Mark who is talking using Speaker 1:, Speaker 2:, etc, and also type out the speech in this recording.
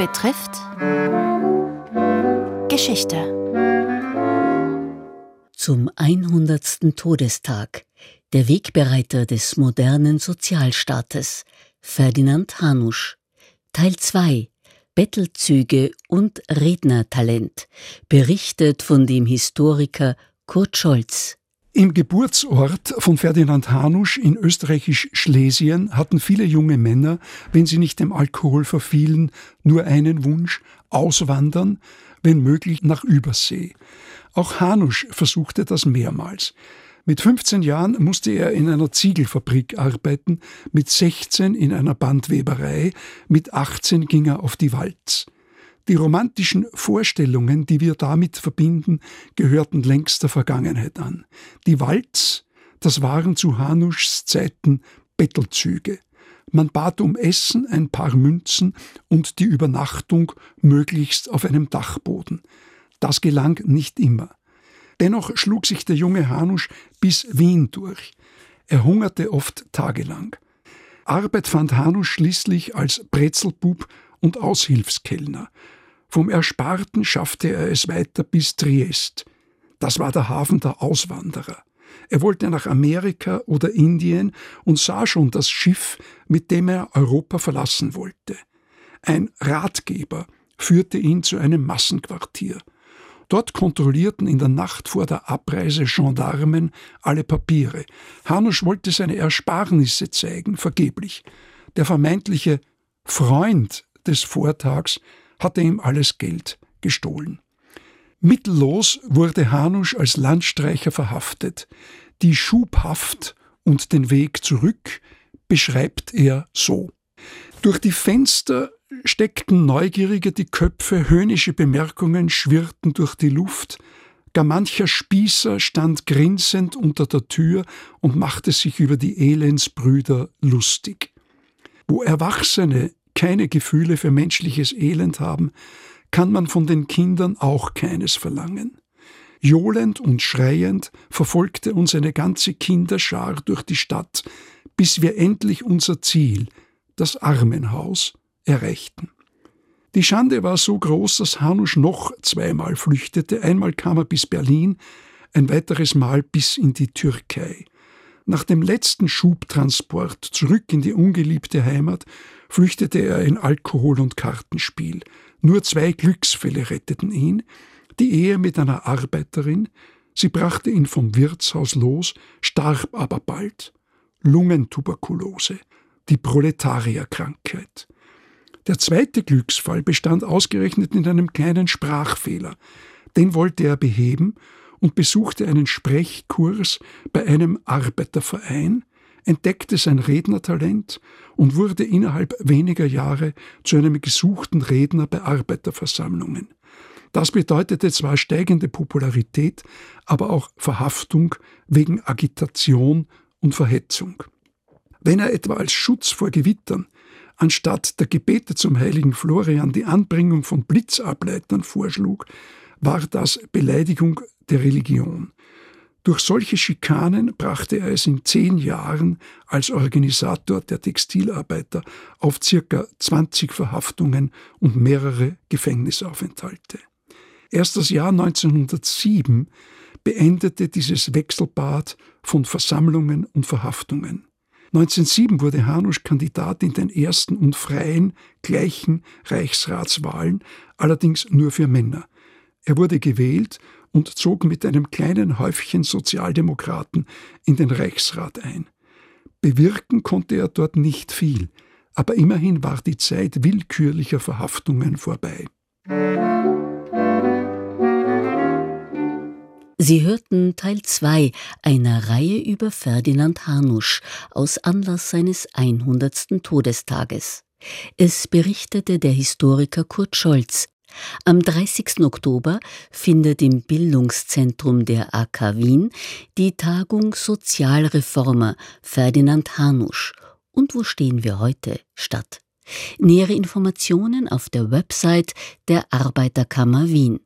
Speaker 1: betrifft Geschichte.
Speaker 2: Zum 100. Todestag der Wegbereiter des modernen Sozialstaates, Ferdinand Hanusch. Teil 2 Bettelzüge und Rednertalent, berichtet von dem Historiker Kurt Scholz.
Speaker 3: Im Geburtsort von Ferdinand Hanusch in österreichisch-Schlesien hatten viele junge Männer, wenn sie nicht dem Alkohol verfielen, nur einen Wunsch, auswandern, wenn möglich nach Übersee. Auch Hanusch versuchte das mehrmals. Mit 15 Jahren musste er in einer Ziegelfabrik arbeiten, mit 16 in einer Bandweberei, mit 18 ging er auf die Walz. Die romantischen Vorstellungen, die wir damit verbinden, gehörten längst der Vergangenheit an. Die Walz, das waren zu Hanuschs Zeiten Bettelzüge. Man bat um Essen, ein paar Münzen und die Übernachtung möglichst auf einem Dachboden. Das gelang nicht immer. Dennoch schlug sich der junge Hanusch bis Wien durch. Er hungerte oft tagelang. Arbeit fand Hanusch schließlich als Brezelbub und Aushilfskellner. Vom Ersparten schaffte er es weiter bis Triest. Das war der Hafen der Auswanderer. Er wollte nach Amerika oder Indien und sah schon das Schiff, mit dem er Europa verlassen wollte. Ein Ratgeber führte ihn zu einem Massenquartier. Dort kontrollierten in der Nacht vor der Abreise Gendarmen alle Papiere. Hanusch wollte seine Ersparnisse zeigen, vergeblich. Der vermeintliche Freund des Vortags hatte ihm alles Geld gestohlen. Mittellos wurde Hanusch als Landstreicher verhaftet. Die Schubhaft und den Weg zurück beschreibt er so. Durch die Fenster steckten Neugierige die Köpfe, höhnische Bemerkungen schwirrten durch die Luft, gar mancher Spießer stand grinsend unter der Tür und machte sich über die Elendsbrüder lustig. Wo Erwachsene keine Gefühle für menschliches Elend haben, kann man von den Kindern auch keines verlangen. Johlend und schreiend verfolgte uns eine ganze Kinderschar durch die Stadt, bis wir endlich unser Ziel, das Armenhaus, erreichten. Die Schande war so groß, dass Hanusch noch zweimal flüchtete. Einmal kam er bis Berlin, ein weiteres Mal bis in die Türkei. Nach dem letzten Schubtransport zurück in die ungeliebte Heimat flüchtete er in Alkohol und Kartenspiel. Nur zwei Glücksfälle retteten ihn. Die Ehe mit einer Arbeiterin, sie brachte ihn vom Wirtshaus los, starb aber bald. Lungentuberkulose, die Proletarierkrankheit. Der zweite Glücksfall bestand ausgerechnet in einem kleinen Sprachfehler. Den wollte er beheben und besuchte einen Sprechkurs bei einem Arbeiterverein, entdeckte sein Rednertalent und wurde innerhalb weniger Jahre zu einem gesuchten Redner bei Arbeiterversammlungen. Das bedeutete zwar steigende Popularität, aber auch Verhaftung wegen Agitation und Verhetzung. Wenn er etwa als Schutz vor Gewittern anstatt der Gebete zum heiligen Florian die Anbringung von Blitzableitern vorschlug, war das Beleidigung der Religion. Durch solche Schikanen brachte er es in zehn Jahren als Organisator der Textilarbeiter auf circa 20 Verhaftungen und mehrere Gefängnisaufenthalte. Erst das Jahr 1907 beendete dieses Wechselbad von Versammlungen und Verhaftungen. 1907 wurde Hanusch Kandidat in den ersten und freien, gleichen Reichsratswahlen, allerdings nur für Männer. Er wurde gewählt und zog mit einem kleinen Häufchen Sozialdemokraten in den Reichsrat ein. Bewirken konnte er dort nicht viel, aber immerhin war die Zeit willkürlicher Verhaftungen vorbei.
Speaker 2: Sie hörten Teil 2 einer Reihe über Ferdinand Hanusch aus Anlass seines 100. Todestages. Es berichtete der Historiker Kurt Scholz, am 30. Oktober findet im Bildungszentrum der AK Wien die Tagung Sozialreformer Ferdinand Hanusch und wo stehen wir heute statt. Nähere Informationen auf der Website der Arbeiterkammer Wien.